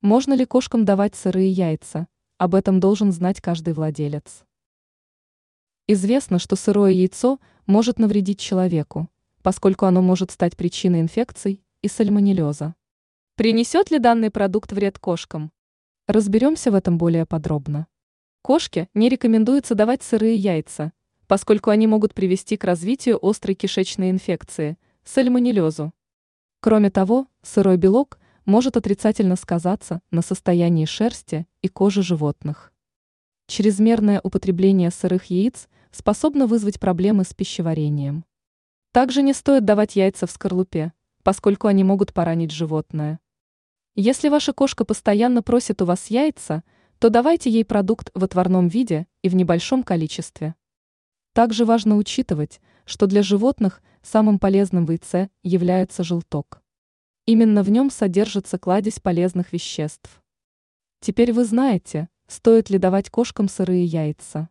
Можно ли кошкам давать сырые яйца? Об этом должен знать каждый владелец. Известно, что сырое яйцо может навредить человеку, поскольку оно может стать причиной инфекций и сальмонеллеза. Принесет ли данный продукт вред кошкам? Разберемся в этом более подробно. Кошке не рекомендуется давать сырые яйца, поскольку они могут привести к развитию острой кишечной инфекции – сальмонеллезу. Кроме того, сырой белок может отрицательно сказаться на состоянии шерсти и кожи животных. Чрезмерное употребление сырых яиц способно вызвать проблемы с пищеварением. Также не стоит давать яйца в скорлупе, поскольку они могут поранить животное. Если ваша кошка постоянно просит у вас яйца, то давайте ей продукт в отварном виде и в небольшом количестве. Также важно учитывать, что для животных самым полезным в яйце является желток. Именно в нем содержится кладезь полезных веществ. Теперь вы знаете, стоит ли давать кошкам сырые яйца.